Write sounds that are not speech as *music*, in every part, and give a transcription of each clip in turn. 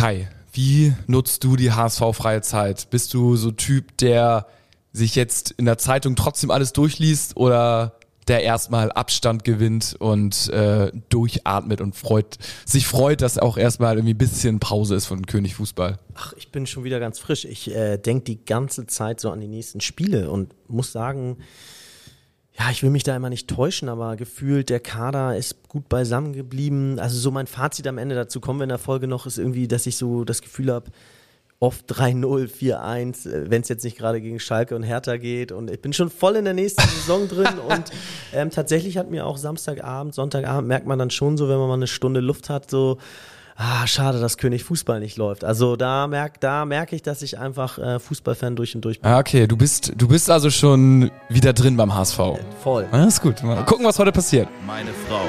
Kai, wie nutzt du die HSV-freie Zeit? Bist du so Typ, der sich jetzt in der Zeitung trotzdem alles durchliest oder der erstmal Abstand gewinnt und äh, durchatmet und freut, sich freut, dass auch erstmal irgendwie ein bisschen Pause ist von König Fußball. Ach, ich bin schon wieder ganz frisch. Ich äh, denke die ganze Zeit so an die nächsten Spiele und muss sagen, ja, ich will mich da immer nicht täuschen, aber gefühlt der Kader ist gut beisammen geblieben. Also so mein Fazit am Ende dazu kommen wir in der Folge noch, ist irgendwie, dass ich so das Gefühl habe, oft 3-0, 4-1, wenn es jetzt nicht gerade gegen Schalke und Hertha geht. Und ich bin schon voll in der nächsten Saison drin. *laughs* Und ähm, tatsächlich hat mir auch Samstagabend, Sonntagabend merkt man dann schon so, wenn man mal eine Stunde Luft hat, so, ah, schade, dass König Fußball nicht läuft. Also da merk, da merke ich, dass ich einfach äh, Fußballfan durch und durch bin. Ah, okay, du bist, du bist also schon wieder drin beim HSV. Voll. Ah, ist gut. Mal gucken, was heute passiert. Meine Frau.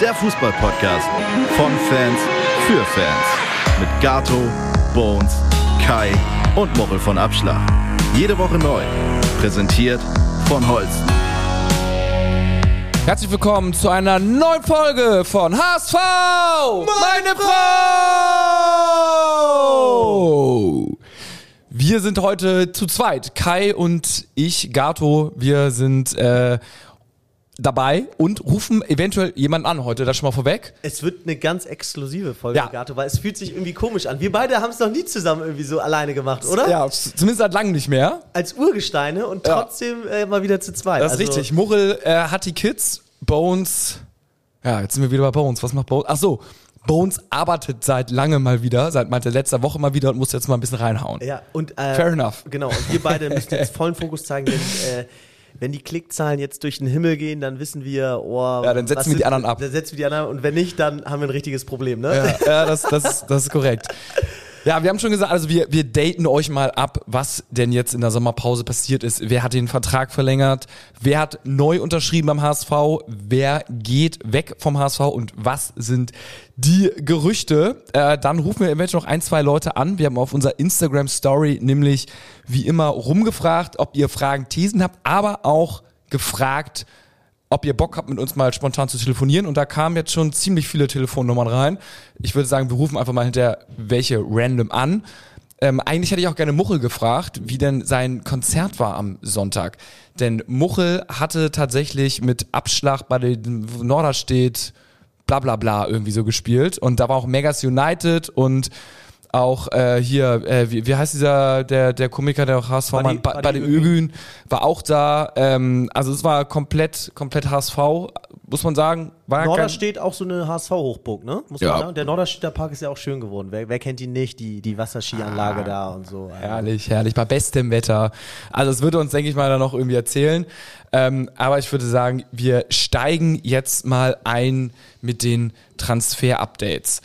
Der Fußball-Podcast von Fans für Fans. Mit Gato, Bones Kai und Mochel von Abschlag. Jede Woche neu. Präsentiert von Holsten. Herzlich willkommen zu einer neuen Folge von HSV! Meine, Frau! Wir sind heute zu zweit. Kai und ich, Gato, wir sind äh, dabei und rufen eventuell jemanden an heute, das schon mal vorweg. Es wird eine ganz exklusive Folge, Ja. Gato, weil es fühlt sich irgendwie komisch an. Wir beide haben es noch nie zusammen irgendwie so alleine gemacht, oder? Ja, zumindest seit langem nicht mehr. Als Urgesteine und Ja. trotzdem äh, mal wieder zu zweit. Das ist Also, richtig. Murrel äh, hat die Kids, Bones, ja, jetzt sind wir wieder bei Bones. Was macht Bones? Ach so, Bones arbeitet seit langem mal wieder, seit meinte letzter Woche mal wieder und muss jetzt mal ein bisschen reinhauen. Ja, und äh, Fair enough. Genau, und wir beide müssen jetzt vollen Fokus zeigen, denn äh, wenn die Klickzahlen jetzt durch den Himmel gehen, dann wissen wir, oh, Ja, dann setzen wir die anderen ab. Dann setzen wir die anderen und wenn nicht, dann haben wir ein richtiges Problem, ne? Ja, ja das, das, das ist korrekt. *laughs* Ja, wir haben schon gesagt, also wir, wir daten euch mal ab, was denn jetzt in der Sommerpause passiert ist. Wer hat den Vertrag verlängert? Wer hat neu unterschrieben beim HSV? Wer geht weg vom HSV? Und was sind die Gerüchte? Äh, dann rufen wir eventuell noch ein, zwei Leute an. Wir haben auf unserer Instagram-Story nämlich wie immer rumgefragt, ob ihr Fragen, Thesen habt, aber auch gefragt, ob ihr Bock habt, mit uns mal spontan zu telefonieren. Und da kamen jetzt schon ziemlich viele Telefonnummern rein. Ich würde sagen, wir rufen einfach mal hinter welche random an. Ähm, eigentlich hätte ich auch gerne Muchel gefragt, wie denn sein Konzert war am Sonntag. Denn Muchel hatte tatsächlich mit Abschlag bei den Norderstedt bla bla bla irgendwie so gespielt. Und da war auch Megas United und auch äh, hier, äh, wie, wie heißt dieser, der, der Komiker, der auch HSV bei, bei den Ögün. War auch da. Ähm, also es war komplett, komplett HSV, muss man sagen. War Norderstedt auch so eine HSV-Hochburg, ne? Muss man Ja. sagen. Der Norderstedter Park ist ja auch schön geworden. Wer, wer kennt ihn nicht? Die, die Wasserskianlage da und so. Herrlich, herrlich, bei bestem Wetter. Also es würde uns, denke ich mal, dann noch irgendwie erzählen. Ähm, aber ich würde sagen, wir steigen jetzt mal ein mit den Transfer-Updates.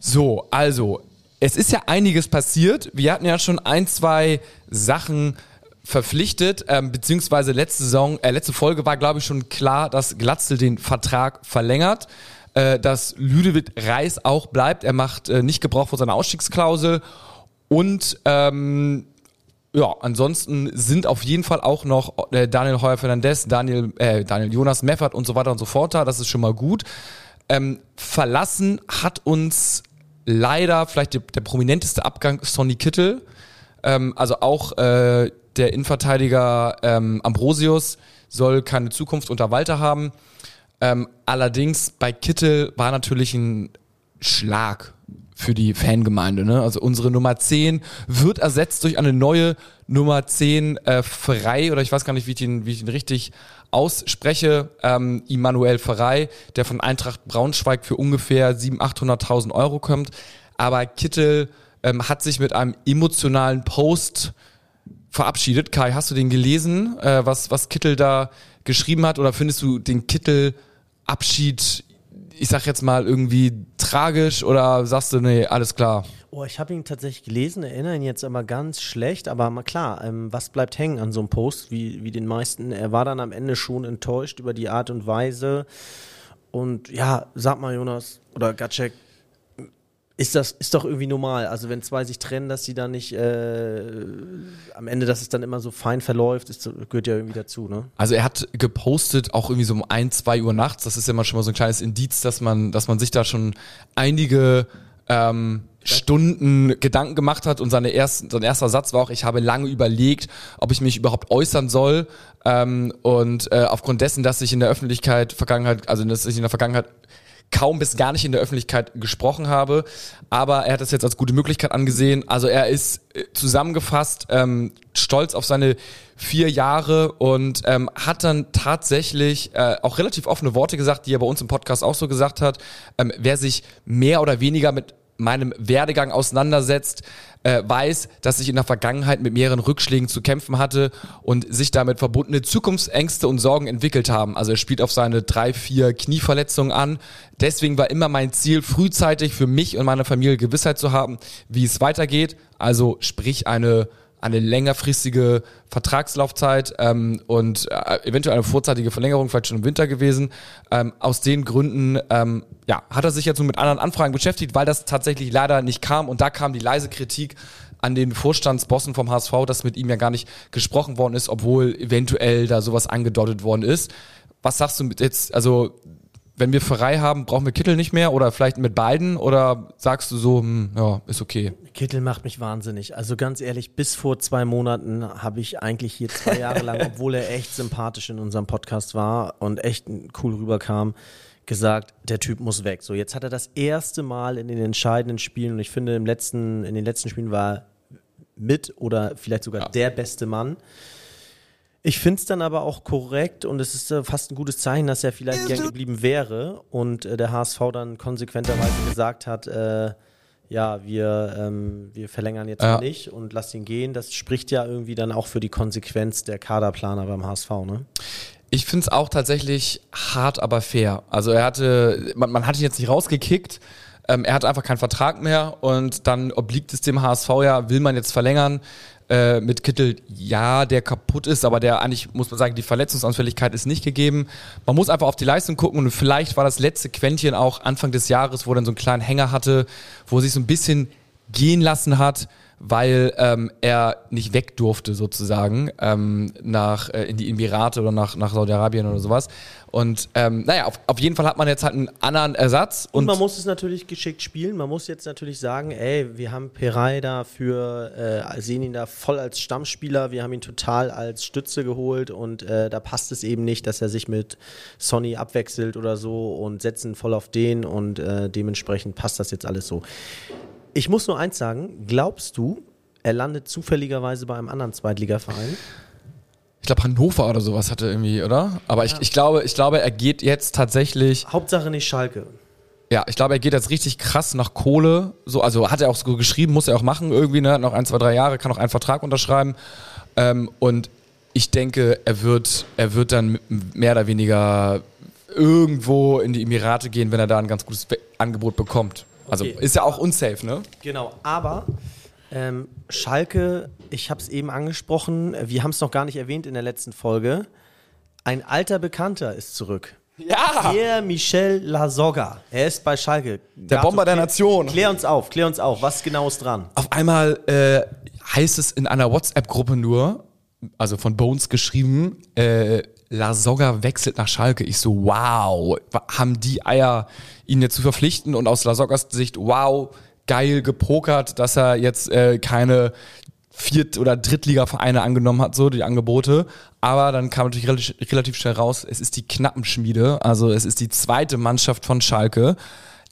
So, also, es ist ja einiges passiert. Wir hatten ja schon ein, zwei Sachen verpflichtet, ähm, beziehungsweise letzte Saison, äh, letzte Folge war, glaube ich, schon klar, dass Glatzel den Vertrag verlängert, äh, dass Ludovic Reis auch bleibt. Er macht äh, nicht Gebrauch von seiner Ausstiegsklausel und ähm, ja, ansonsten sind auf jeden Fall auch noch äh, Daniel Heuer Fernandez, Daniel, äh, Daniel Jonas Meffert und so weiter und so fort da. Das ist schon mal gut. Ähm, verlassen hat uns leider vielleicht der, der prominenteste Abgang Sonny Kittel. Ähm, also auch äh, der Innenverteidiger ähm, Ambrosius soll keine Zukunft unter Walter haben. Ähm, allerdings bei Kittel war natürlich ein Schlag für die Fangemeinde. Ne? Also unsere Nummer 10 wird ersetzt durch eine neue Nummer 10 äh, Frei, oder ich weiß gar nicht, wie ich ihn, wie ich ihn richtig ausspreche, ähm, Immanuel Ferrei, der von Eintracht Braunschweig für ungefähr 700.000, 800.000 Euro kommt. Aber Kittel ähm, hat sich mit einem emotionalen Post verabschiedet. Kai, hast du den gelesen, äh, was, was Kittel da geschrieben hat? Oder findest du den Kittel-Abschied, ich sag jetzt mal, irgendwie tragisch? Oder sagst du, nee, alles klar? Oh, ich habe ihn tatsächlich gelesen, erinnere ihn jetzt aber ganz schlecht, aber mal klar, ähm, was bleibt hängen an so einem Post, wie, wie den meisten? Er war dann am Ende schon enttäuscht über die Art und Weise. Und ja, sag mal, Jonas oder Gatschek, ist das ist doch irgendwie normal. Also wenn zwei sich trennen, dass sie dann nicht äh, am Ende, dass es dann immer so fein verläuft, ist, gehört ja irgendwie dazu, ne? Also er hat gepostet, auch irgendwie so um ein, zwei Uhr nachts. Das ist ja mal schon mal so ein kleines Indiz, dass man, dass man sich da schon einige ähm, Stunden Gedanken gemacht hat und seine ersten, sein erster Satz war auch, ich habe lange überlegt, ob ich mich überhaupt äußern soll. Ähm, und äh, aufgrund dessen, dass ich in der Öffentlichkeit Vergangenheit, also dass ich in der Vergangenheit kaum bis gar nicht in der Öffentlichkeit gesprochen habe. Aber er hat das jetzt als gute Möglichkeit angesehen. Also er ist äh, zusammengefasst ähm, stolz auf seine vier Jahre und ähm, hat dann tatsächlich äh, auch relativ offene Worte gesagt, die er bei uns im Podcast auch so gesagt hat. Ähm, wer sich mehr oder weniger mit meinem Werdegang auseinandersetzt, äh, weiß, dass ich in der Vergangenheit mit mehreren Rückschlägen zu kämpfen hatte und sich damit verbundene Zukunftsängste und Sorgen entwickelt haben. Also er spielt auf seine drei, vier Knieverletzungen an. Deswegen war immer mein Ziel, frühzeitig für mich und meine Familie Gewissheit zu haben, wie es weitergeht. Also sprich eine eine längerfristige Vertragslaufzeit ähm, und äh, eventuell eine vorzeitige Verlängerung, vielleicht schon im Winter gewesen. Ähm, aus den Gründen ähm, ja, hat er sich jetzt nur mit anderen Anfragen beschäftigt, weil das tatsächlich leider nicht kam. Und da kam die leise Kritik an den Vorstandsbossen vom HSV, dass mit ihm ja gar nicht gesprochen worden ist, obwohl eventuell da sowas angedeutet worden ist. Was sagst du mit jetzt, also wenn wir frei haben, brauchen wir Kittel nicht mehr oder vielleicht mit beiden oder sagst du so, hm, ja, ist okay? Kittel macht mich wahnsinnig. Also ganz ehrlich, bis vor zwei Monaten habe ich eigentlich hier zwei Jahre lang, *laughs* obwohl er echt sympathisch in unserem Podcast war und echt cool rüberkam, gesagt, der Typ muss weg. So, jetzt hat er das erste Mal in den entscheidenden Spielen und ich finde im letzten, in den letzten Spielen war mit oder vielleicht sogar ja. der beste Mann. Ich finde es dann aber auch korrekt und es ist äh, fast ein gutes Zeichen, dass er vielleicht gern geblieben wäre und äh, der HSV dann konsequenterweise gesagt hat, äh, ja, wir, ähm, wir verlängern jetzt ja. nicht und lass ihn gehen. Das spricht ja irgendwie dann auch für die Konsequenz der Kaderplaner beim HSV, ne? Ich finde es auch tatsächlich hart, aber fair. Also er hatte, man, man hat ihn jetzt nicht rausgekickt, ähm, er hat einfach keinen Vertrag mehr und dann obliegt es dem HSV ja, will man jetzt verlängern, äh, mit Kittel, ja, der kaputt ist, aber der eigentlich, muss man sagen, die Verletzungsanfälligkeit ist nicht gegeben. Man muss einfach auf die Leistung gucken und vielleicht war das letzte Quäntchen auch Anfang des Jahres, wo er dann so einen kleinen Hänger hatte, wo er sich so ein bisschen gehen lassen hat weil ähm, er nicht weg durfte sozusagen ähm, nach äh, in die Emirate oder nach, nach Saudi-Arabien oder sowas. Und ähm, naja, auf, auf jeden Fall hat man jetzt halt einen anderen Ersatz. Und, und, man muss es natürlich geschickt spielen. Man muss jetzt natürlich sagen, ey, wir haben Peray dafür, äh, sehen ihn da voll als Stammspieler, wir haben ihn total als Stütze geholt und äh, da passt es eben nicht, dass er sich mit Sonny abwechselt oder so und setzen voll auf den und äh, dementsprechend passt das jetzt alles so. Ich muss nur eins sagen, glaubst du, er landet zufälligerweise bei einem anderen Zweitligaverein? Ich glaube, Hannover oder sowas hatte irgendwie, oder? Aber ja. ich, ich, glaube, ich glaube, er geht jetzt tatsächlich. Hauptsache nicht Schalke. Ja, ich glaube, er geht jetzt richtig krass nach Kohle. So, also hat er auch so geschrieben, muss er auch machen irgendwie, ne? Noch ein, zwei, drei Jahre, kann auch einen Vertrag unterschreiben. Ähm, und ich denke, er wird, er wird dann mehr oder weniger irgendwo in die Emirate gehen, wenn er da ein ganz gutes Angebot bekommt. Also okay. ist ja auch unsafe, ne? Genau, aber ähm, Schalke, ich habe es eben angesprochen, wir haben es noch gar nicht erwähnt in der letzten Folge. Ein alter Bekannter ist zurück. Ja! Pierre Michel Lasogga. Er ist bei Schalke. Der Gato, Bomber der Nation. Klär uns auf, klär uns auf. Was genau ist dran? Auf einmal äh, heißt es in einer WhatsApp-Gruppe nur, also von Bones geschrieben, äh, Lasogga wechselt nach Schalke. Ich so, wow, haben die Eier, ihn jetzt zu verpflichten? Und aus Lasoggas Sicht, wow, geil gepokert, dass er jetzt äh, keine Viert- oder Drittliga-Vereine angenommen hat, so die Angebote. Aber dann kam natürlich relativ, relativ schnell raus, es ist die Knappenschmiede, also es ist die zweite Mannschaft von Schalke.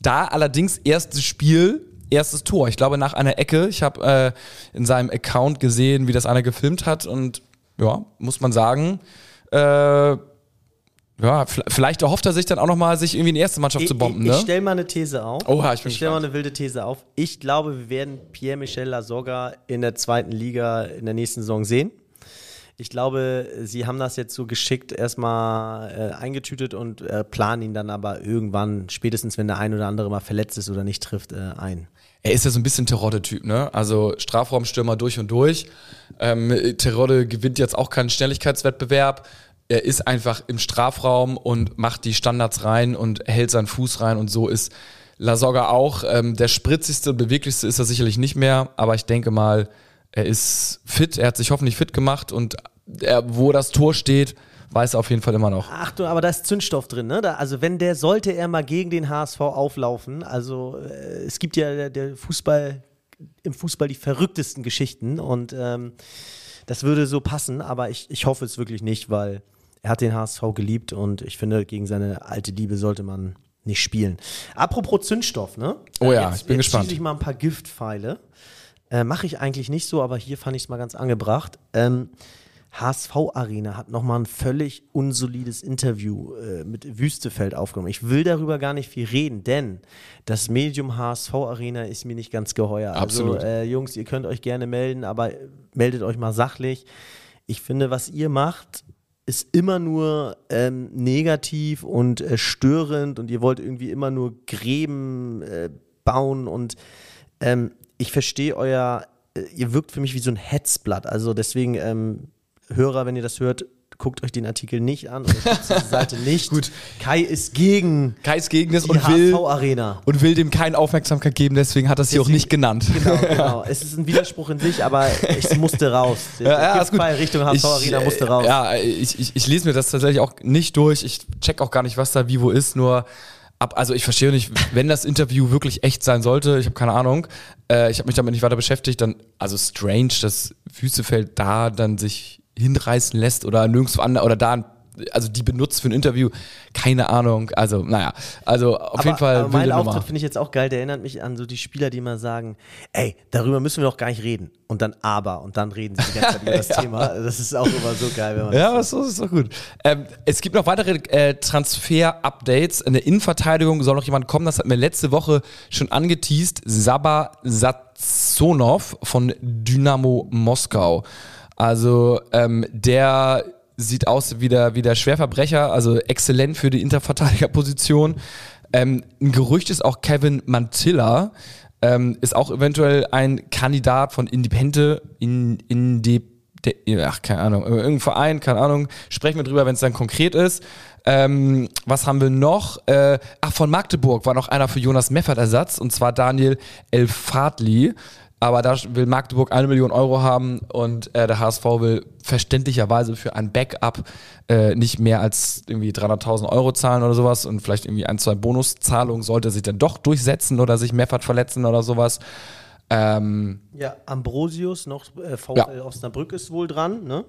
Da allerdings erstes Spiel, erstes Tor. Ich glaube nach einer Ecke. Ich habe äh, in seinem Account gesehen, wie das einer gefilmt hat und ja, muss man sagen, äh, ja, vielleicht erhofft er sich dann auch nochmal, sich irgendwie in die erste Mannschaft ich, zu bomben, ich, ne? Ich stelle mal eine These auf. Oha, ich bin Ich stelle mal eine wilde These auf. Ich glaube, wir werden Pierre-Michel Lasogga in der zweiten Liga in der nächsten Saison sehen. Ich glaube, sie haben das jetzt so geschickt erstmal äh, eingetütet und äh, planen ihn dann aber irgendwann, spätestens wenn der ein oder andere mal verletzt ist oder nicht trifft, äh, ein. Er ist ja so ein bisschen Terodde-Typ, ne? Also Strafraumstürmer durch und durch. Ähm, Terodde gewinnt jetzt auch keinen Schnelligkeitswettbewerb er ist einfach im Strafraum und macht die Standards rein und hält seinen Fuß rein und so ist Lasogga auch. Ähm, der spritzigste und beweglichste ist er sicherlich nicht mehr, aber ich denke mal, er ist fit, er hat sich hoffentlich fit gemacht und er, wo das Tor steht, weiß auf jeden Fall immer noch. Achtung, aber da ist Zündstoff drin, ne? Da, also wenn der, sollte er mal gegen den HSV auflaufen, also äh, es gibt ja der, der, Fußball, im Fußball die verrücktesten Geschichten und ähm, das würde so passen, aber ich, ich hoffe es wirklich nicht, weil er hat den HSV geliebt und ich finde, gegen seine alte Liebe sollte man nicht spielen. Apropos Zündstoff, ne? Oh ja, jetzt, ich bin jetzt gespannt. ich mal ein paar Giftpfeile. Äh, Mache ich eigentlich nicht so, aber hier fand ich es mal ganz angebracht. Ähm, HSV Arena hat nochmal ein völlig unsolides Interview äh, mit Wüstefeld aufgenommen. Ich will darüber gar nicht viel reden, denn das Medium HSV Arena ist mir nicht ganz geheuer. Absolut. Also, äh, Jungs, ihr könnt euch gerne melden, aber meldet euch mal sachlich. Ich finde, was ihr macht, ist immer nur ähm, negativ und äh, störend und ihr wollt irgendwie immer nur Gräben äh, bauen und ähm, ich verstehe euer, äh, ihr wirkt für mich wie so ein Hetzblatt. Also deswegen, ähm, Hörer, wenn ihr das hört, guckt euch den Artikel nicht an oder diese Seite *laughs* nicht. Gut. Kai ist gegen Kai ist gegen das die und will, HSV-Arena. und will dem keine Aufmerksamkeit geben, deswegen hat er es hier auch nicht genannt. Genau, *laughs* genau. Es ist ein Widerspruch in sich, aber es musste raus. Der Ja, ja, ist gut. Richtung HSV-Arena Ich, äh, musste raus. Ja, ich, ich, ich lese mir das tatsächlich auch nicht durch. Ich check auch gar nicht, was da wie wo ist. Nur ab, also ich verstehe nicht, wenn das Interview wirklich echt sein sollte, ich habe keine Ahnung. Äh, ich habe mich damit nicht weiter beschäftigt. Dann, also strange, dass Wüstefeld da dann sich hinreißen lässt oder nirgendwo anders oder da also die benutzt für ein Interview, keine Ahnung. Also, naja, also auf jeden Fall aber mein wilde Auftritt finde ich jetzt auch geil. Der erinnert mich an so die Spieler, die immer sagen, ey, darüber müssen wir doch gar nicht reden. Und dann aber. Und dann reden sie die ganze Zeit über *laughs* das Thema. Das ist auch immer so geil, wenn man Ja, das ist, ist doch gut. Ähm, es gibt noch weitere äh, Transfer-Updates. In der Innenverteidigung soll noch jemand kommen, das hat mir letzte Woche schon angeteased. Saba Satsonov von Dynamo Moskau. Also ähm, der sieht aus wie der, wie der Schwerverbrecher, also exzellent für die Interverteidigerposition. Ähm, ein Gerücht ist auch Kevin Mantilla, ähm, ist auch eventuell ein Kandidat von Independente, in, in die, der, ach, keine Ahnung, irgendein Verein, keine Ahnung, sprechen wir drüber, wenn es dann konkret ist. Ähm, was haben wir noch? Äh, ach, von Magdeburg war noch einer für Jonas Meffert Ersatz, und zwar Daniel Elfadli. Aber da will Magdeburg eine Million Euro haben und äh, der HSV will verständlicherweise für ein Backup äh, nicht mehr als irgendwie 300.000 Euro zahlen oder sowas und vielleicht irgendwie ein, zwei Bonuszahlungen sollte sich dann doch durchsetzen oder sich Meffert verletzen oder sowas. Ähm, Ja, Ambrosius, noch äh, VfL Ja. Osnabrück ist wohl dran, ne?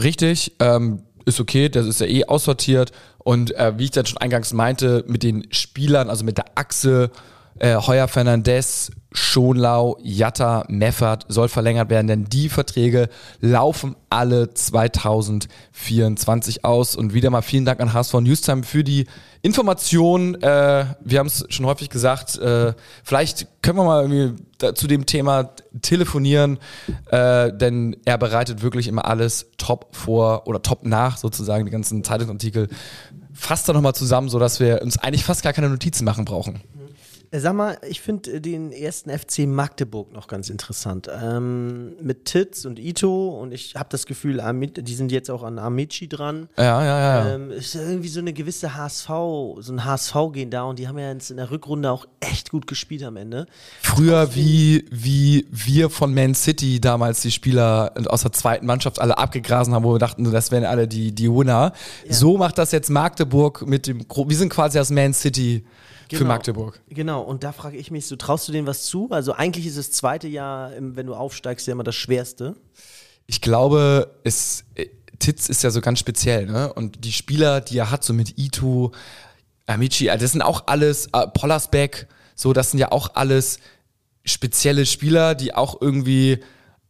Richtig, ähm, ist okay, das ist ja eh aussortiert. Und äh, wie ich dann schon eingangs meinte, mit den Spielern, also mit der Achse äh, Heuer Fernandez, Schonlau, Jatta, Meffert soll verlängert werden, denn die Verträge laufen alle 2024 aus. Und wieder mal vielen Dank an HSV Newstime für die Information. Äh, wir haben es schon häufig gesagt, äh, vielleicht können wir mal irgendwie zu dem Thema telefonieren, äh, denn er bereitet wirklich immer alles top vor oder top nach, sozusagen, die ganzen Zeitungsartikel. Fasst da nochmal zusammen, sodass wir uns eigentlich fast gar keine Notizen machen brauchen. Äh, Sag mal, ich finde äh, den ersten FC Magdeburg noch ganz interessant. Ähm, mit Titz und Ito und ich habe das Gefühl, die sind jetzt auch an Amici dran. Ja, ja, ja. Ähm, ist irgendwie so eine gewisse HSV, so ein HSV-Gehen da und die haben ja jetzt in der Rückrunde auch echt gut gespielt am Ende. Früher wie, wie wir von Man City damals die Spieler aus der zweiten Mannschaft alle abgegrasen haben, wo wir dachten, das wären alle die, die Winner. So macht das jetzt Magdeburg mit dem, wir sind quasi das Man City für Genau. Magdeburg. Genau, und da frage ich mich so, traust du denen was zu? Also eigentlich ist das zweite Jahr, wenn du aufsteigst, ja immer das Schwerste. Ich glaube, es, äh, Titz ist ja so ganz speziell, ne? Und die Spieler, die er hat, so mit Ito, Amici, äh, das sind auch alles, äh, Pollersbeck, so, das sind ja auch alles spezielle Spieler, die auch irgendwie,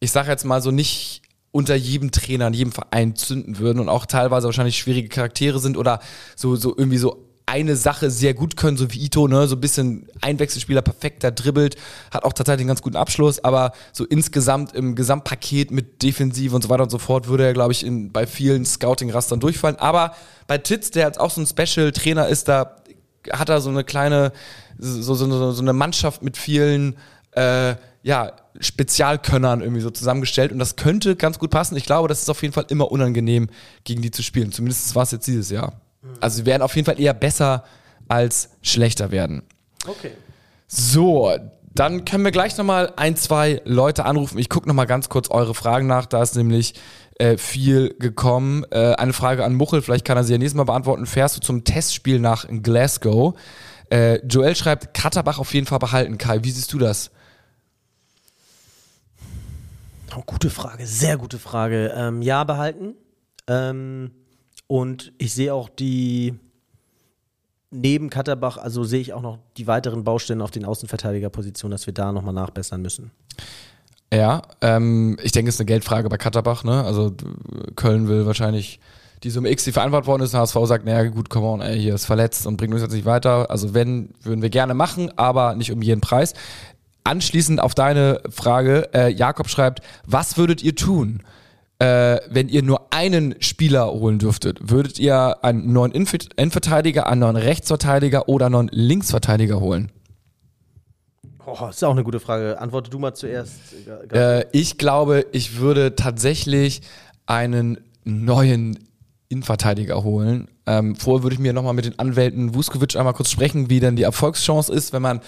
ich sag jetzt mal so nicht unter jedem Trainer, in jedem Verein zünden würden und auch teilweise wahrscheinlich schwierige Charaktere sind oder so, so irgendwie so eine Sache sehr gut können, so wie Ito, ne, so ein bisschen Einwechselspieler, perfekter dribbelt, hat auch tatsächlich einen ganz guten Abschluss, aber so insgesamt im Gesamtpaket mit Defensive und so weiter und so fort würde er, glaube ich, in, bei vielen Scouting-Rastern durchfallen. Aber bei Titz, der jetzt auch so ein Special-Trainer ist, da hat er so eine kleine, so, so, so, eine Mannschaft mit vielen, äh, ja, Spezialkönnern irgendwie so zusammengestellt und das könnte ganz gut passen. Ich glaube, das ist auf jeden Fall immer unangenehm, gegen die zu spielen. Zumindest war es jetzt dieses Jahr. Also sie werden auf jeden Fall eher besser als schlechter werden. Okay. So, dann können wir gleich nochmal ein, zwei Leute anrufen. Ich gucke nochmal ganz kurz eure Fragen nach. Da ist nämlich äh, viel gekommen. Äh, eine Frage an Muchel, vielleicht kann er sie ja nächstes Mal beantworten. Fährst du zum Testspiel nach Glasgow? Äh, Joel schreibt, Katterbach auf jeden Fall behalten. Kai, wie siehst du das? Oh, gute Frage, sehr gute Frage. Ähm, ja, behalten. Ähm, und ich sehe auch die, neben Katterbach, also sehe ich auch noch die weiteren Baustellen auf den Außenverteidigerpositionen, dass wir da nochmal nachbessern müssen. Ja, ähm, ich denke, es ist eine Geldfrage bei Katterbach. Ne? Also Köln will wahrscheinlich die Summe X, die vereinbart worden ist. HSV sagt, naja gut, komm on, ey, hier ist verletzt und bringt uns jetzt nicht weiter. Also wenn, würden wir gerne machen, aber nicht um jeden Preis. Anschließend auf deine Frage, äh, Jakob schreibt, was würdet ihr tun, äh, wenn ihr nur einen Spieler holen dürftet? Würdet ihr einen neuen Innenverteidiger, einen neuen Rechtsverteidiger oder einen neuen Linksverteidiger holen? Oh, das ist auch eine gute Frage. Antworte du mal zuerst. Äh, ich glaube, ich würde tatsächlich einen neuen Innenverteidiger holen. Ähm, vorher würde ich mir nochmal mit den Anwälten Vuskovic einmal kurz sprechen, wie denn die Erfolgschance ist, wenn man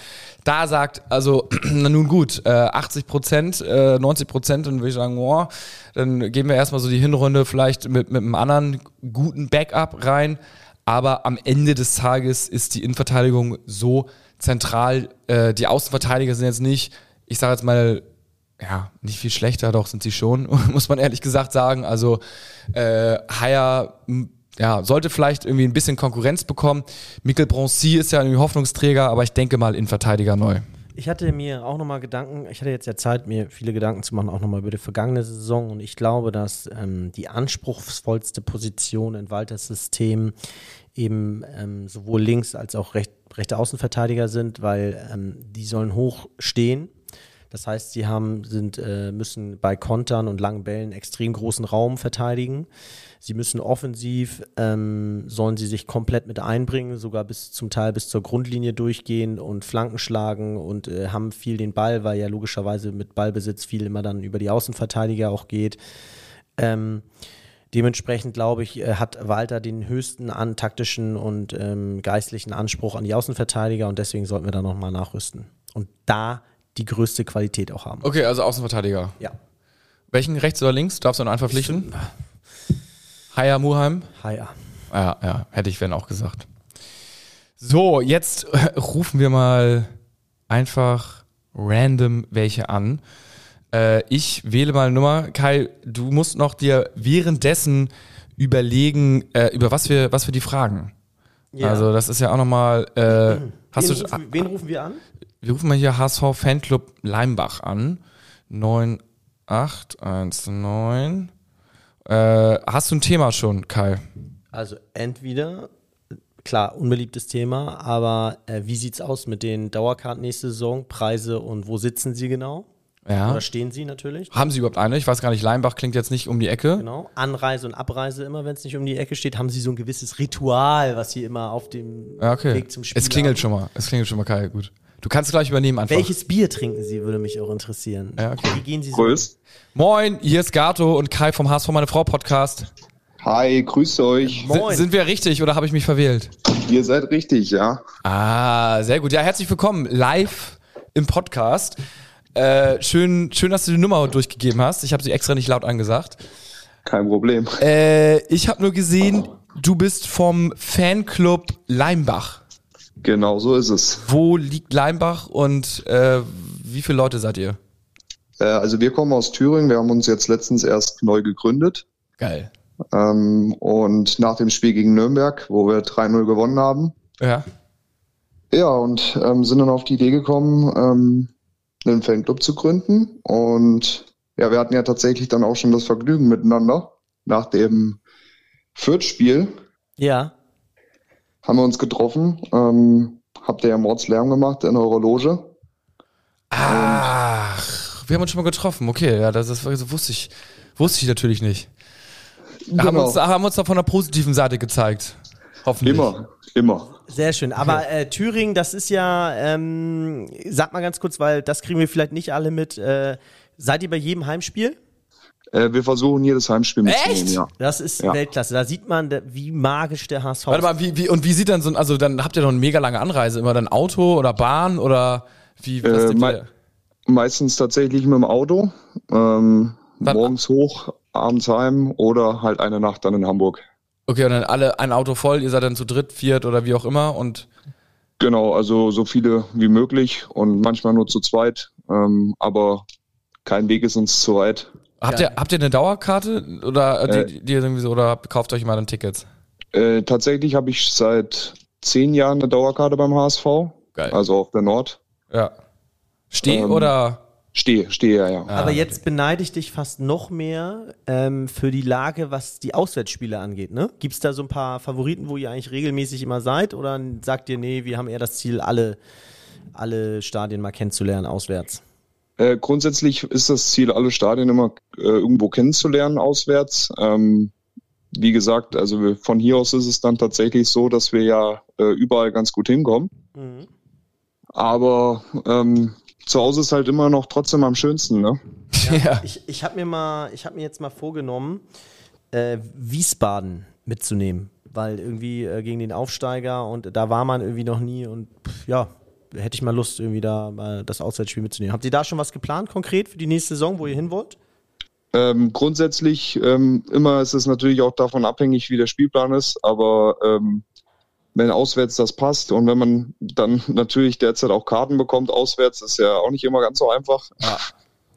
da sagt, also, *clears throat* na nun gut, äh, 80 Prozent, äh, 90 Prozent, dann würde ich sagen, boah, dann gehen wir erstmal so die Hinrunde vielleicht mit, mit einem anderen guten Backup rein. Aber am Ende des Tages ist die Innenverteidigung so zentral. Äh, die Außenverteidiger sind jetzt nicht, ich sage jetzt mal, ja, nicht viel schlechter, doch sind sie schon, *laughs* muss man ehrlich gesagt sagen. Also äh, Haier ja, sollte vielleicht irgendwie ein bisschen Konkurrenz bekommen. Mikkel Broncy ist ja irgendwie Hoffnungsträger, aber ich denke mal in Verteidiger neu. Ich hatte mir auch nochmal Gedanken, ich hatte jetzt ja Zeit, mir viele Gedanken zu machen, auch nochmal über die vergangene Saison. Und ich glaube, dass ähm, die anspruchsvollste Position in Walters System eben ähm, sowohl links als auch recht, rechte Außenverteidiger sind, weil ähm, die sollen hoch stehen das heißt, sie haben, sind, äh, müssen bei Kontern und langen Bällen extrem großen Raum verteidigen. Sie müssen offensiv, ähm, sollen sie sich komplett mit einbringen, sogar bis zum Teil bis zur Grundlinie durchgehen und Flanken schlagen und äh, haben viel den Ball, weil ja logischerweise mit Ballbesitz viel immer dann über die Außenverteidiger auch geht. Ähm, Dementsprechend, glaube ich, äh, hat Walter den höchsten an taktischen und ähm, geistlichen Anspruch an die Außenverteidiger und deswegen sollten wir da nochmal nachrüsten. Und da die größte Qualität auch haben. Okay, also Außenverteidiger. Ja. Welchen rechts oder links darfst du noch einen verpflichten? Haya Muheim? Haya. Ja, ja, hätte ich wenn auch gesagt. So, jetzt *laughs* rufen wir mal einfach random welche an. Äh, ich wähle mal eine Nummer. Kai, du musst noch dir währenddessen überlegen, äh, über was wir, was wir die fragen. Ja. Also das ist ja auch nochmal. Äh, hast wen, du, rufen, wen rufen wir an? Wir rufen mal hier HSV Fanclub Leimbach an. 9819. Äh, hast du ein Thema schon, Kai? Also entweder, klar, unbeliebtes Thema, aber äh, wie sieht's aus mit den Dauerkarten nächste Saison, Preise und wo sitzen sie genau? Ja. Oder stehen sie natürlich? Haben sie überhaupt eine? Ich weiß gar nicht, Leimbach klingt jetzt nicht um die Ecke. Genau. Anreise und Abreise immer, wenn es nicht um die Ecke steht, haben sie so ein gewisses Ritual, was sie immer auf dem ja, okay. Weg zum Spiel Es klingelt haben. schon mal. Es klingelt schon mal, Kai, gut. Du kannst gleich übernehmen einfach. Welches Bier trinken Sie, würde mich auch interessieren. Ja, okay. Wie gehen Sie so? Grüß. Moin, hier ist Gato und Kai vom HSV Meine Frau Podcast. Hi, grüß euch. Moin. Sind, sind wir richtig oder habe ich mich verwählt? Ihr seid richtig, ja. Ah, sehr gut. Ja, herzlich willkommen live im Podcast. Äh, schön, schön, dass du die Nummer durchgegeben hast. Ich habe sie extra nicht laut angesagt. Kein Problem. Äh, ich habe nur gesehen, du bist vom Fanclub Leimbach. Genau so ist es. Wo liegt Leimbach und äh, wie viele Leute seid ihr? Äh, also wir kommen aus Thüringen. Wir haben uns jetzt letztens erst neu gegründet. Geil. Ähm, und nach dem Spiel gegen Nürnberg, wo wir 3-0 gewonnen haben. Ja. Ja, und ähm, sind dann auf die Idee gekommen, ähm, einen Fanclub zu gründen. Und ja, wir hatten ja tatsächlich dann auch schon das Vergnügen miteinander. Nach dem Fürth-Spiel Ja. Haben wir uns getroffen. Ähm, habt ihr ja Mordslärm gemacht in eurer Loge. Ach, wir haben uns schon mal getroffen. Okay, ja, das, das wusste ich, wusste ich natürlich nicht. Haben, uns, haben uns da von der positiven Seite gezeigt. Hoffentlich. Immer, immer. Sehr schön. Aber äh, Thüringen, das ist ja, ähm, sag mal ganz kurz, weil das kriegen wir vielleicht nicht alle mit. Äh, seid ihr bei jedem Heimspiel? Äh, wir versuchen jedes Heimspiel mitzunehmen, Echt? ja. Das ist Ja. Weltklasse. Da sieht man, wie magisch der HSV Warte mal, wie, wie, und wie sieht dann so ein, also dann habt ihr doch eine mega lange Anreise, immer dann Auto oder Bahn oder Wie, Äh, was mei- ihr? Meistens tatsächlich mit dem Auto. Ähm, morgens hoch, abends heim oder halt eine Nacht dann in Hamburg. Okay, und dann alle ein Auto voll, ihr seid dann zu dritt, viert oder wie auch immer und Genau, also so viele wie möglich und manchmal nur zu zweit. Ähm, aber kein Weg ist uns zu weit. Habt ihr, habt ihr eine Dauerkarte oder äh, Äh. die, die irgendwie so, oder kauft euch mal dann Tickets? Äh, tatsächlich habe ich seit zehn Jahren eine Dauerkarte beim HSV, Geil. also auf der Nord. Ja. Steh Ähm, oder? Stehe, stehe ja, ja. Ah, Aber jetzt beneide ich dich fast noch mehr ähm, für die Lage, was die Auswärtsspiele angeht. Ne? Gibt es da so ein paar Favoriten, wo ihr eigentlich regelmäßig immer seid? Oder sagt ihr, nee, wir haben eher das Ziel, alle, alle Stadien mal kennenzulernen auswärts? Äh, grundsätzlich ist das Ziel, alle Stadien immer äh, irgendwo kennenzulernen auswärts. Ähm, wie gesagt, also wir, von hier aus ist es dann tatsächlich so, dass wir ja äh, überall ganz gut hinkommen. Mhm. Aber ähm, zu Hause ist halt immer noch trotzdem am schönsten, ne? Ja. *laughs* Ich, ich habe mir mal, ich habe mir jetzt mal vorgenommen, äh, Wiesbaden mitzunehmen, weil irgendwie äh, gegen den Aufsteiger und da war man irgendwie noch nie und pff, ja, hätte ich mal Lust, irgendwie da mal das Auswärtsspiel mitzunehmen. Habt ihr da schon was geplant, konkret für die nächste Saison, wo ihr hin wollt? Ähm, grundsätzlich ähm, immer ist es natürlich auch davon abhängig, wie der Spielplan ist, aber ähm, wenn auswärts das passt und wenn man dann *laughs* natürlich derzeit auch Karten bekommt auswärts, ist ja auch nicht immer ganz so einfach,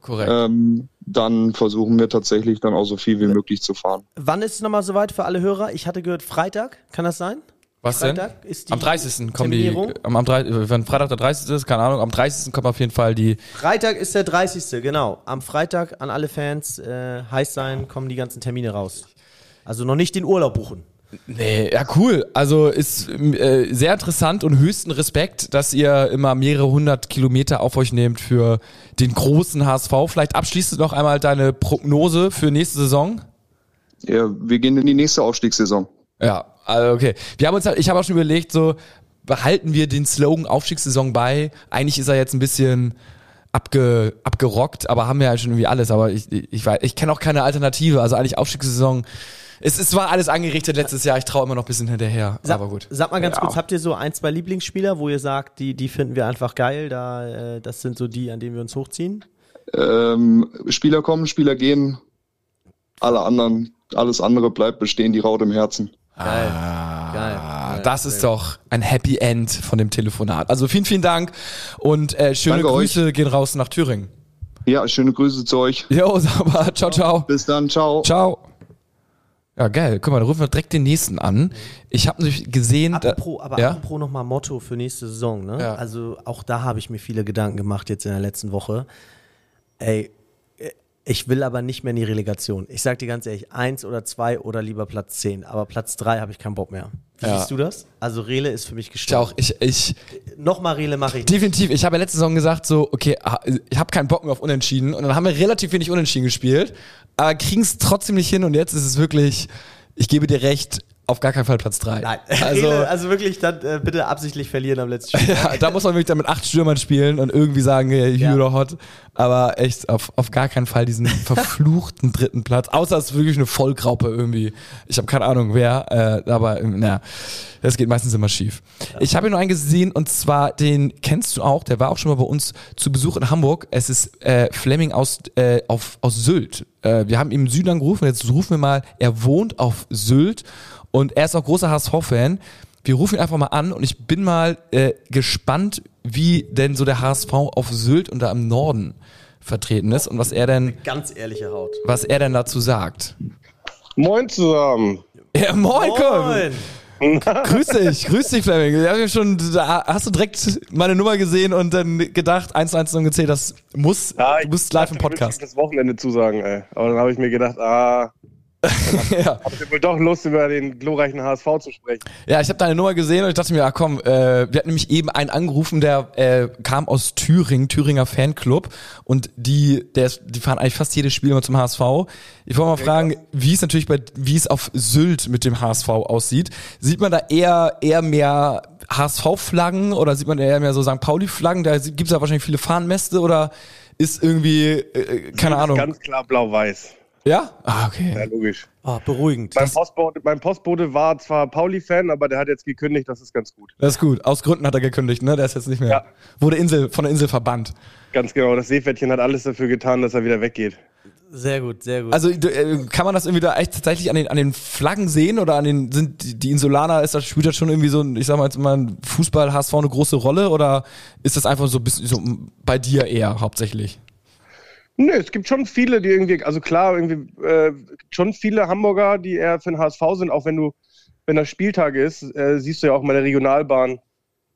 Korrekt. ähm, dann versuchen wir tatsächlich dann auch so viel wie möglich zu fahren. Wann ist es nochmal soweit für alle Hörer? Ich hatte gehört, Freitag, kann das sein? Was denn? Freitag ist die Am 30. kommen die, Terminierung? am, am 30, wenn Freitag der 30. ist, keine Ahnung, am 30. kommt auf jeden Fall die, Freitag ist der 30. Genau. Am Freitag an alle Fans äh, heiß sein, kommen die ganzen Termine raus. Also noch nicht den Urlaub buchen. Nee, ja cool. Also ist äh, sehr interessant und höchsten Respekt, dass ihr immer mehrere hundert Kilometer auf euch nehmt für den großen HSV. Vielleicht abschließend noch einmal deine Prognose für nächste Saison. Ja, wir gehen in die nächste Aufstiegssaison. Ja, also okay. Wir haben uns halt, ich habe auch schon überlegt, so behalten wir den Slogan Aufstiegssaison bei. Eigentlich ist er jetzt ein bisschen abge, abgerockt, aber haben wir ja schon irgendwie alles. Aber ich, ich, ich, weiß- ich kenne auch keine Alternative. Also eigentlich Aufstiegssaison. Es, es war alles angerichtet letztes Jahr. Ich traue immer noch ein bisschen hinterher. Sag, aber gut. Sag mal ganz Ja. kurz, habt ihr so ein, zwei Lieblingsspieler, wo ihr sagt, die, die finden wir einfach geil, da, äh, das sind so die, an denen wir uns hochziehen? Ähm, Spieler kommen, Spieler gehen, alle anderen, alles andere bleibt bestehen, die Raute im Herzen. Geil. Ah, Geil. das ist doch ein Happy End von dem Telefonat. Also vielen, vielen Dank und äh, schöne Danke euch. Grüße gehen raus nach Thüringen. Ja, schöne Grüße zu euch. Jo, *laughs* sauber. Ciao, ciao. Bis dann, ciao. Ciao. Ja, geil. Guck mal, da rufen wir direkt den nächsten an. Ich habe natürlich gesehen, Apropos, aber ja? apropos nochmal Motto für nächste Saison, ne? Ja. Also auch da habe ich mir viele Gedanken gemacht jetzt in der letzten Woche. Ey, ich will aber nicht mehr in die Relegation. Ich sag dir ganz ehrlich, eins oder zwei oder lieber Platz zehn. Aber Platz drei habe ich keinen Bock mehr. Wie Ja. siehst du das? Also Rele ist für mich ich gestorben. auch, ich, ich, Nochmal Rele mache ich nicht. definitiv, ich habe ja letzte Saison gesagt, so, okay, ich habe keinen Bock mehr auf Unentschieden. Und dann haben wir relativ wenig Unentschieden gespielt, aber kriegen es trotzdem nicht hin. Und jetzt ist es wirklich, ich gebe dir recht, auf gar keinen Fall Platz drei. Nein, *laughs* Also, also wirklich dann äh, bitte absichtlich verlieren am letzten Spiel. *laughs* ja, da muss man wirklich dann mit acht Stürmern spielen und irgendwie sagen, hey, Ja. Hugh oder Hot. Aber echt, auf, auf gar keinen Fall diesen *laughs* verfluchten dritten Platz. Außer es ist wirklich eine Vollgraupe irgendwie. Ich habe keine Ahnung wer, äh, aber ähm, naja, das geht meistens immer schief. Ich habe hier nur einen gesehen und zwar den kennst du auch, der war auch schon mal bei uns zu Besuch in Hamburg. Es ist äh, Fleming aus, äh, auf, aus Sylt. Äh, wir haben ihn im Süden angerufen, jetzt rufen wir mal, er wohnt auf Sylt und er ist auch großer HSV-Fan. Wir rufen ihn einfach mal an und ich bin mal äh, gespannt, wie denn so der HSV auf Sylt und da im Norden vertreten ist und was er denn, Ganz ehrliche Haut. was er denn dazu sagt. Moin zusammen. Ja, moin, komm. Moin. Grüß dich, grüß dich, Fleming. Ja, wir schon, da hast du direkt meine Nummer gesehen und dann gedacht, 1 zu 1 und gezählt, das muss, Ja, du bist live im Podcast. Das Wochenende zusagen, ey. Aber dann habe ich mir gedacht, ah, *laughs* ja. habt ihr wohl doch Lust, über den glorreichen HSV zu sprechen? Ja, ich habe deine Nummer gesehen und ich dachte mir, ach komm, äh, wir hatten nämlich eben einen angerufen, der äh, kam aus Thüringen, Thüringer Fanclub und die, der ist, die fahren eigentlich fast jedes Spiel immer zum HSV. Ich wollte mal fragen, wie es natürlich bei, wie es auf Sylt mit dem HSV aussieht. Sieht man da eher eher mehr HSV-Flaggen oder sieht man eher mehr so St. Pauli-Flaggen? Da gibt's ja wahrscheinlich viele Fahnenmäste oder ist irgendwie äh, keine Das ist Ahnung. Ganz klar blau-weiß. Ja? Ah, okay. Ja, logisch. Oh, beruhigend. Mein Postbote, mein Postbote war zwar Pauli-Fan, aber der hat jetzt gekündigt, das ist ganz gut. Das ist gut. Aus Gründen hat er gekündigt, ne? Der ist jetzt nicht mehr. Ja. Wurde Insel, von der Insel verbannt. Ganz genau. Das Seepferdchen hat alles dafür getan, dass er wieder weggeht. Sehr gut, sehr gut. Also äh, kann man das irgendwie da echt tatsächlich an den, an den Flaggen sehen oder an den sind die, Insulaner ist das spielt das schon irgendwie so ein, ich sag mal jetzt mal ein Fußball HSV eine große Rolle oder ist das einfach so ein bisschen so bei dir eher hauptsächlich? Nö, es gibt schon viele, die irgendwie, also klar, irgendwie äh, schon viele Hamburger, die eher für den HSV sind, auch wenn du, wenn das Spieltag ist, äh, siehst du ja auch mal der Regionalbahn,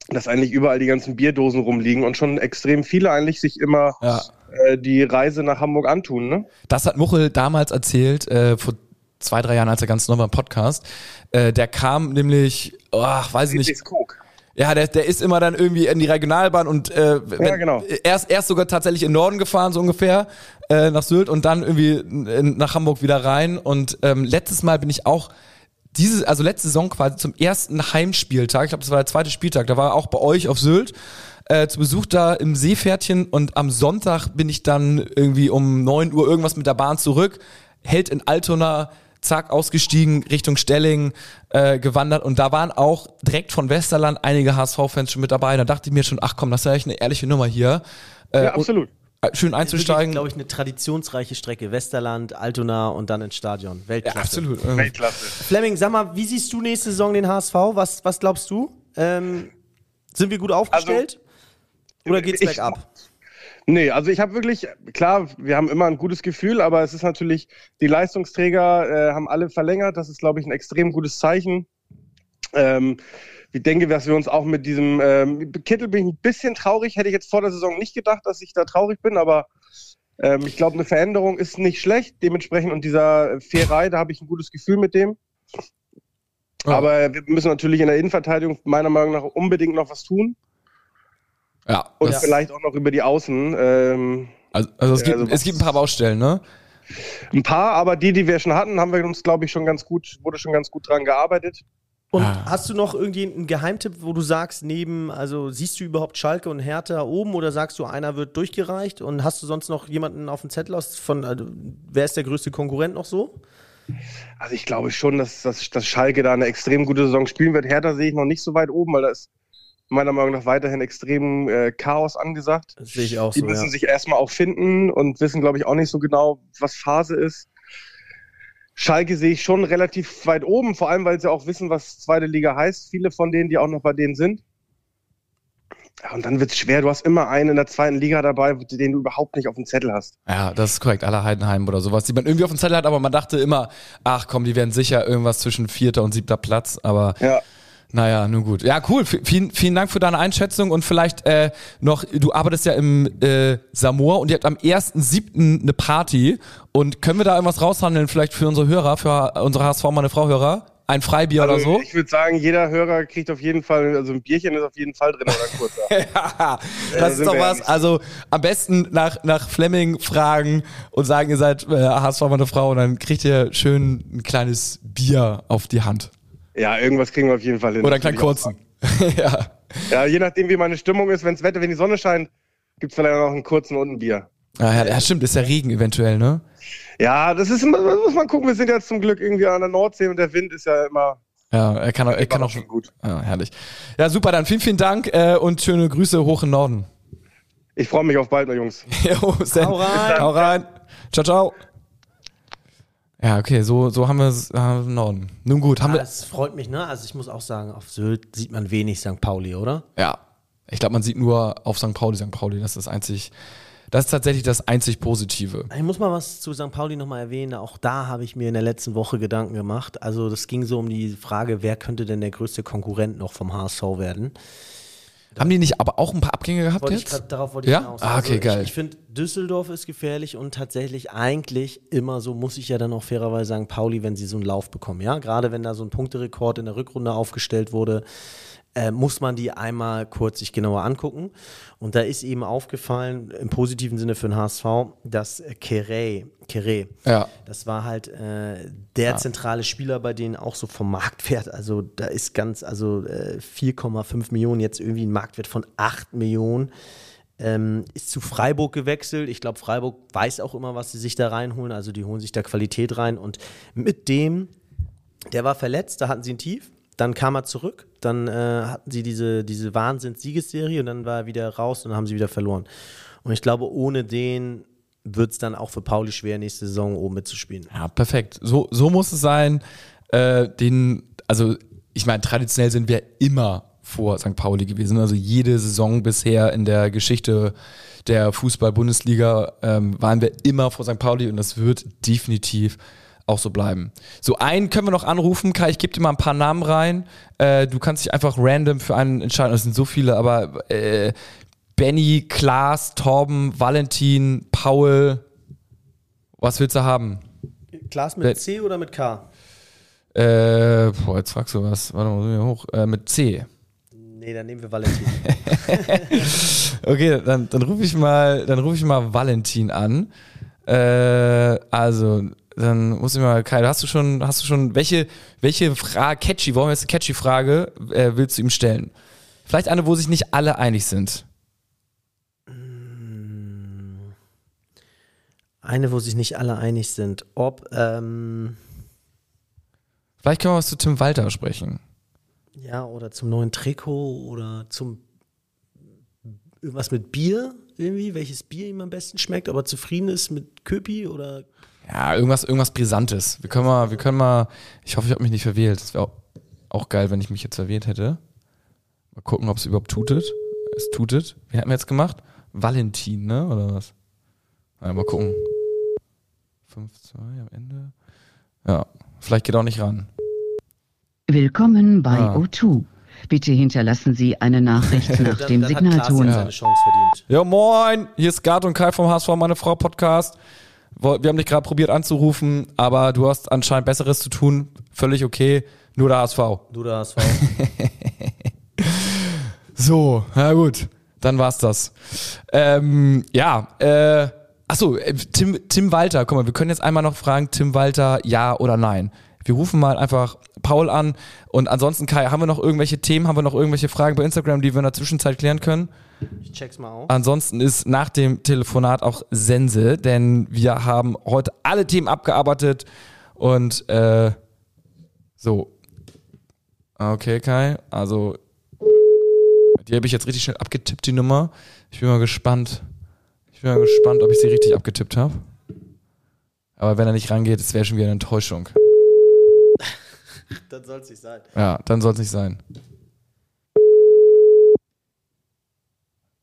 dass eigentlich überall die ganzen Bierdosen rumliegen und schon extrem viele eigentlich sich immer Ja. äh, die Reise nach Hamburg antun, ne? Das hat Muchel damals erzählt, äh, vor zwei, drei Jahren, als er ganz neu war im Podcast. Äh, der kam nämlich, oh, weiß ich nicht, Coke. Ja, der, der ist immer dann irgendwie in die Regionalbahn und äh, wenn, Ja, genau. erst, erst sogar tatsächlich in den Norden gefahren, so ungefähr, äh, nach Sylt und dann irgendwie in, nach Hamburg wieder rein. Und ähm, letztes Mal bin ich auch diese, also letzte Saison quasi zum ersten Heimspieltag, ich glaube, das war der zweite Spieltag, da war auch bei euch auf Sylt. Äh, zu Besuch da im Seepferdchen und am Sonntag bin ich dann irgendwie um 9 Uhr irgendwas mit der Bahn zurück, hält in Altona, zack, ausgestiegen, Richtung Stelling äh, gewandert und da waren auch direkt von Westerland einige HSV-Fans schon mit dabei. Da dachte ich mir schon, ach komm, das ist ja echt eine ehrliche Nummer hier. Äh, Ja, absolut. Und, äh, schön einzusteigen. glaube ich, eine traditionsreiche Strecke. Westerland, Altona und dann ins Stadion. ja, Weltklasse. absolut. Ähm, Weltklasse. Fleming, sag mal, wie siehst du nächste Saison den HSV? Was, was glaubst du? Ähm, sind wir gut aufgestellt? Oder geht's ich- bergab? Nee, also ich habe wirklich, klar, wir haben immer ein gutes Gefühl, aber es ist natürlich, die Leistungsträger äh, haben alle verlängert. Das ist, glaube ich, ein extrem gutes Zeichen. Ähm, ich denke, dass wir uns auch mit diesem ähm, Kittel bin ich ein bisschen traurig. Hätte ich jetzt vor der Saison nicht gedacht, dass ich da traurig bin, aber ähm, ich glaube, eine Veränderung ist nicht schlecht. Dementsprechend und dieser Fairei, da habe ich ein gutes Gefühl mit dem. Aber wir müssen natürlich in der Innenverteidigung meiner Meinung nach unbedingt noch was tun. Ja, Und vielleicht auch noch über die Außen. Ähm, also, also es, Ja, gibt, also es gibt ein paar Baustellen, ne? Ein paar, aber die, die wir schon hatten, haben wir uns, glaube ich, schon ganz gut, wurde schon ganz gut dran gearbeitet. Und Ah. hast du noch irgendwie einen Geheimtipp, wo du sagst, neben, also siehst du überhaupt Schalke und Hertha oben oder sagst du, einer wird durchgereicht und hast du sonst noch jemanden auf dem Zettel aus von, also, wer ist der größte Konkurrent noch so? Also ich glaube schon, dass, dass, dass Schalke da eine extrem gute Saison spielen wird. Hertha sehe ich noch nicht so weit oben, weil da ist meiner Meinung nach weiterhin extrem äh, Chaos angesagt. Das sehe ich auch Die so, müssen ja. sich erstmal auch finden und wissen, glaube ich, auch nicht so genau, was Phase ist. Schalke sehe ich schon relativ weit oben, vor allem, weil sie auch wissen, was zweite Liga heißt. Viele von denen, die auch noch bei denen sind. Ja, und dann wird es schwer. Du hast immer einen in der zweiten Liga dabei, den du überhaupt nicht auf dem Zettel hast. Ja, das ist korrekt. Aller Heidenheim oder sowas, die man irgendwie auf dem Zettel hat, aber man dachte immer, ach komm, die werden sicher irgendwas zwischen vierter und siebter Platz, aber Ja. Naja, nun gut. Ja, cool. V vielen, vielen Dank für deine Einschätzung und vielleicht äh, noch, du arbeitest ja im äh, Samoa und ihr habt am 1.7. eine Party und können wir da irgendwas raushandeln, vielleicht für unsere Hörer, für unsere HSV, meine Frau Hörer? Ein Freibier oder so? Ich würde sagen, jeder Hörer kriegt auf jeden Fall, also ein Bierchen ist auf jeden Fall drin oder kurzer. *laughs* Ja, da das ist sind doch ja was. nicht. Also am besten nach, nach Fleming fragen und sagen, ihr seid äh, HSV meine Frau und dann kriegt ihr schön ein kleines Bier auf die Hand. Ja, irgendwas kriegen wir auf jeden Fall hin. Oder einen kleinen kurzen. *laughs* ja. Ja, je nachdem, wie meine Stimmung ist, wenn das Wetter, wenn die Sonne scheint, gibt's vielleicht noch einen kurzen und ein Bier. Ja, ja, ja, stimmt, ist ja Regen eventuell, ne? Ja, das ist immer, das muss man gucken. Wir sind ja zum Glück irgendwie an der Nordsee und der Wind ist ja immer Ja, er kann, auch- er kann auch schon gut. Ja, herrlich. Ja, super, dann vielen, vielen Dank äh, und schöne Grüße hoch in Norden. Ich freue mich auf bald, ne Jungs. *laughs* Jo. Hau rein. Hau rein. Ciao, ciao. Ja, okay, so, so haben wir es äh, Norden. Nun gut, haben Ja, wir. es freut mich, ne? Also ich muss auch sagen, auf Sylt sieht man wenig St. Pauli, oder? Ja. Ich glaube, man sieht nur auf St. Pauli, St. Pauli, das ist einzig. Das ist tatsächlich das einzig Positive. Ich muss mal was zu St. Pauli nochmal erwähnen. Auch da habe ich mir in der letzten Woche Gedanken gemacht. Also das ging so um die Frage, wer könnte denn der größte Konkurrent noch vom HSV werden? Haben die nicht aber auch ein paar Abgänge gehabt Wollte jetzt? grad, darauf wollte ich Ja? hinaus. Ah, okay, also geil. Ich, ich finde, Düsseldorf ist gefährlich und tatsächlich eigentlich immer so, muss ich ja dann auch fairerweise sagen, Pauli, wenn sie so einen Lauf bekommen. Ja, gerade wenn da so ein Punkterekord in der Rückrunde aufgestellt wurde, äh, muss man die einmal kurz sich genauer angucken. Und da ist eben aufgefallen, im positiven Sinne für den HSV, dass äh, Kere, Kere, Ja. das war halt äh, der zentrale Spieler, bei denen auch so vom Marktwert, also da ist ganz, also äh, 4,5 Millionen, jetzt irgendwie ein Marktwert von 8 Millionen. Ähm, ist zu Freiburg gewechselt. Ich glaube, Freiburg weiß auch immer, was sie sich da reinholen. Also die holen sich da Qualität rein. Und mit dem, der war verletzt, da hatten sie ein Tief. Dann kam er zurück, dann äh, hatten sie diese, diese Wahnsinns-Siegesserie und dann war er wieder raus und dann haben sie wieder verloren. Und ich glaube, ohne den wird es dann auch für Pauli schwer, nächste Saison oben mitzuspielen. Ja, perfekt. So, so muss es sein. Äh, den, also ich meine, traditionell sind wir immer vor St. Pauli gewesen. Also jede Saison bisher in der Geschichte der Fußball-Bundesliga ähm, waren wir immer vor St. Pauli und das wird definitiv auch so bleiben. So, einen können wir noch anrufen. Kai, ich gebe dir mal ein paar Namen rein. Äh, du kannst dich einfach random für einen entscheiden. Es sind so viele, aber äh, Benny, Klaas, Torben, Valentin, Paul. Was willst du haben? Klaas mit C oder mit K? Äh, boah, jetzt fragst du was. Warte mal, hoch. Äh, mit C. Nee, dann nehmen wir Valentin. *laughs* okay, dann, dann rufe ich mal, dann rufe ich mal Valentin an. Äh, also, dann muss ich mal, Kai, hast du schon, hast du schon, welche, welche Frage, catchy, warum jetzt eine catchy Frage, äh, willst du ihm stellen? Vielleicht eine, wo sich nicht alle einig sind. Eine, wo sich nicht alle einig sind. Ob, ähm, Vielleicht können wir was zu Tim Walter sprechen. ja, oder zum neuen Trikot oder zum irgendwas mit Bier irgendwie, welches Bier ihm am besten schmeckt, ob er zufrieden ist mit Köpi oder Ja, irgendwas, irgendwas Brisantes. Wir können mal, wir können mal, ich hoffe, ich habe mich nicht verwählt. Das wäre auch, auch geil, wenn ich mich jetzt verwählt hätte. Mal gucken, ob es überhaupt tutet. Es tutet. Wie hatten wir jetzt gemacht? Valentin, ne? Oder was? Ja, mal gucken. 5-2 am Ende. Ja, vielleicht geht auch nicht ran. Willkommen bei Ah. O2. Bitte hinterlassen Sie eine Nachricht *laughs* nach dann, dem dann hat Signalton. jetzt seine Chance verdient. Ja, moin! Hier ist Gart und Kai vom HSV, meine Frau Podcast. Wir haben dich gerade probiert anzurufen, aber du hast anscheinend Besseres zu tun. Völlig okay. Nur der HSV. Du der HSV. *laughs* So, na gut, dann war's das. Ähm, ja, äh, achso, äh, Tim, Tim Walter, guck mal, wir können jetzt einmal noch fragen, Tim Walter, ja oder nein. Wir rufen mal einfach Paul an und ansonsten, Kai, haben wir noch irgendwelche Themen, haben wir noch irgendwelche Fragen bei Instagram, die wir in der Zwischenzeit klären können? Ich check's mal auf. Ansonsten ist nach dem Telefonat auch Sense, denn wir haben heute alle Themen abgearbeitet und äh, so. Okay, Kai, also die habe ich jetzt richtig schnell abgetippt, die Nummer. Ich bin mal gespannt. Ich bin mal gespannt, ob ich sie richtig abgetippt habe. Aber wenn er nicht rangeht, das wäre schon wieder eine Enttäuschung. *laughs* Dann soll's nicht sein. Ja, dann soll es nicht sein.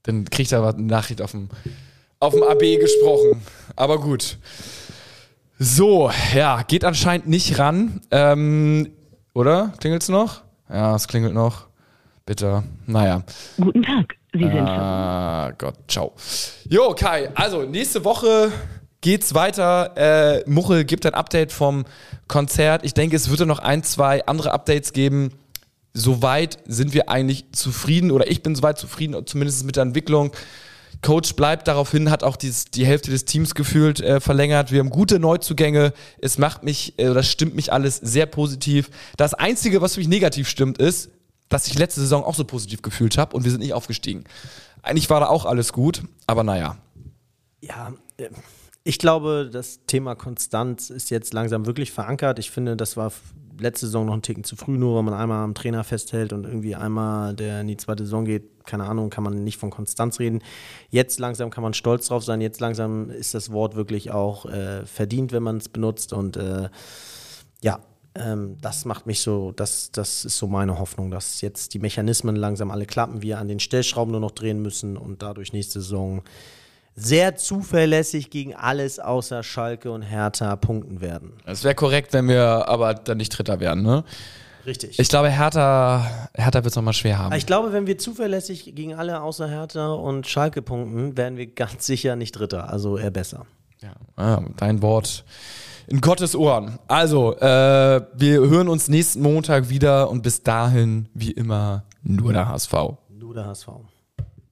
Dann kriegt er aber eine Nachricht auf dem, auf dem AB gesprochen. Aber gut. So, ja, geht anscheinend nicht ran. Ähm, oder? Klingelt's noch? Ja, es klingelt noch. Bitte. Naja. Guten Tag. Sie sind. Ah, Gott, ciao. Jo, Kai, also nächste Woche geht's weiter. Äh, Muchel gibt ein Update vom Konzert. Ich denke, es wird noch ein, zwei andere Updates geben. Soweit sind wir eigentlich zufrieden oder ich bin soweit zufrieden, zumindest mit der Entwicklung. Coach bleibt daraufhin, hat auch dies, die Hälfte des Teams gefühlt äh, verlängert. Wir haben gute Neuzugänge. Es macht mich, äh, das stimmt mich alles sehr positiv. Das Einzige, was mich negativ stimmt, ist, dass ich letzte Saison auch so positiv gefühlt habe und wir sind nicht aufgestiegen. Eigentlich war da auch alles gut, aber naja. Ja, äh, ich glaube, das Thema Konstanz ist jetzt langsam wirklich verankert. Ich finde, das war letzte Saison noch ein Ticken zu früh, nur weil man einmal am Trainer festhält und irgendwie einmal, der in die zweite Saison geht, keine Ahnung, kann man nicht von Konstanz reden. Jetzt langsam kann man stolz drauf sein. Jetzt langsam ist das Wort wirklich auch äh, verdient, wenn man es benutzt. Und äh, ja, ähm, das macht mich so, das, das ist so meine Hoffnung, dass jetzt die Mechanismen langsam alle klappen, wir an den Stellschrauben nur noch drehen müssen und dadurch nächste Saison sehr zuverlässig gegen alles außer Schalke und Hertha punkten werden. Es wäre korrekt, wenn wir aber dann nicht Dritter werden, ne? Richtig. Ich glaube, Hertha, Hertha wird es nochmal schwer haben. Ich glaube, wenn wir zuverlässig gegen alle außer Hertha und Schalke punkten, werden wir ganz sicher nicht Dritter, also eher besser. Ja, ah, dein Wort in Gottes Ohren. Also, äh, wir hören uns nächsten Montag wieder und bis dahin, wie immer, nur der HSV. Nur der HSV.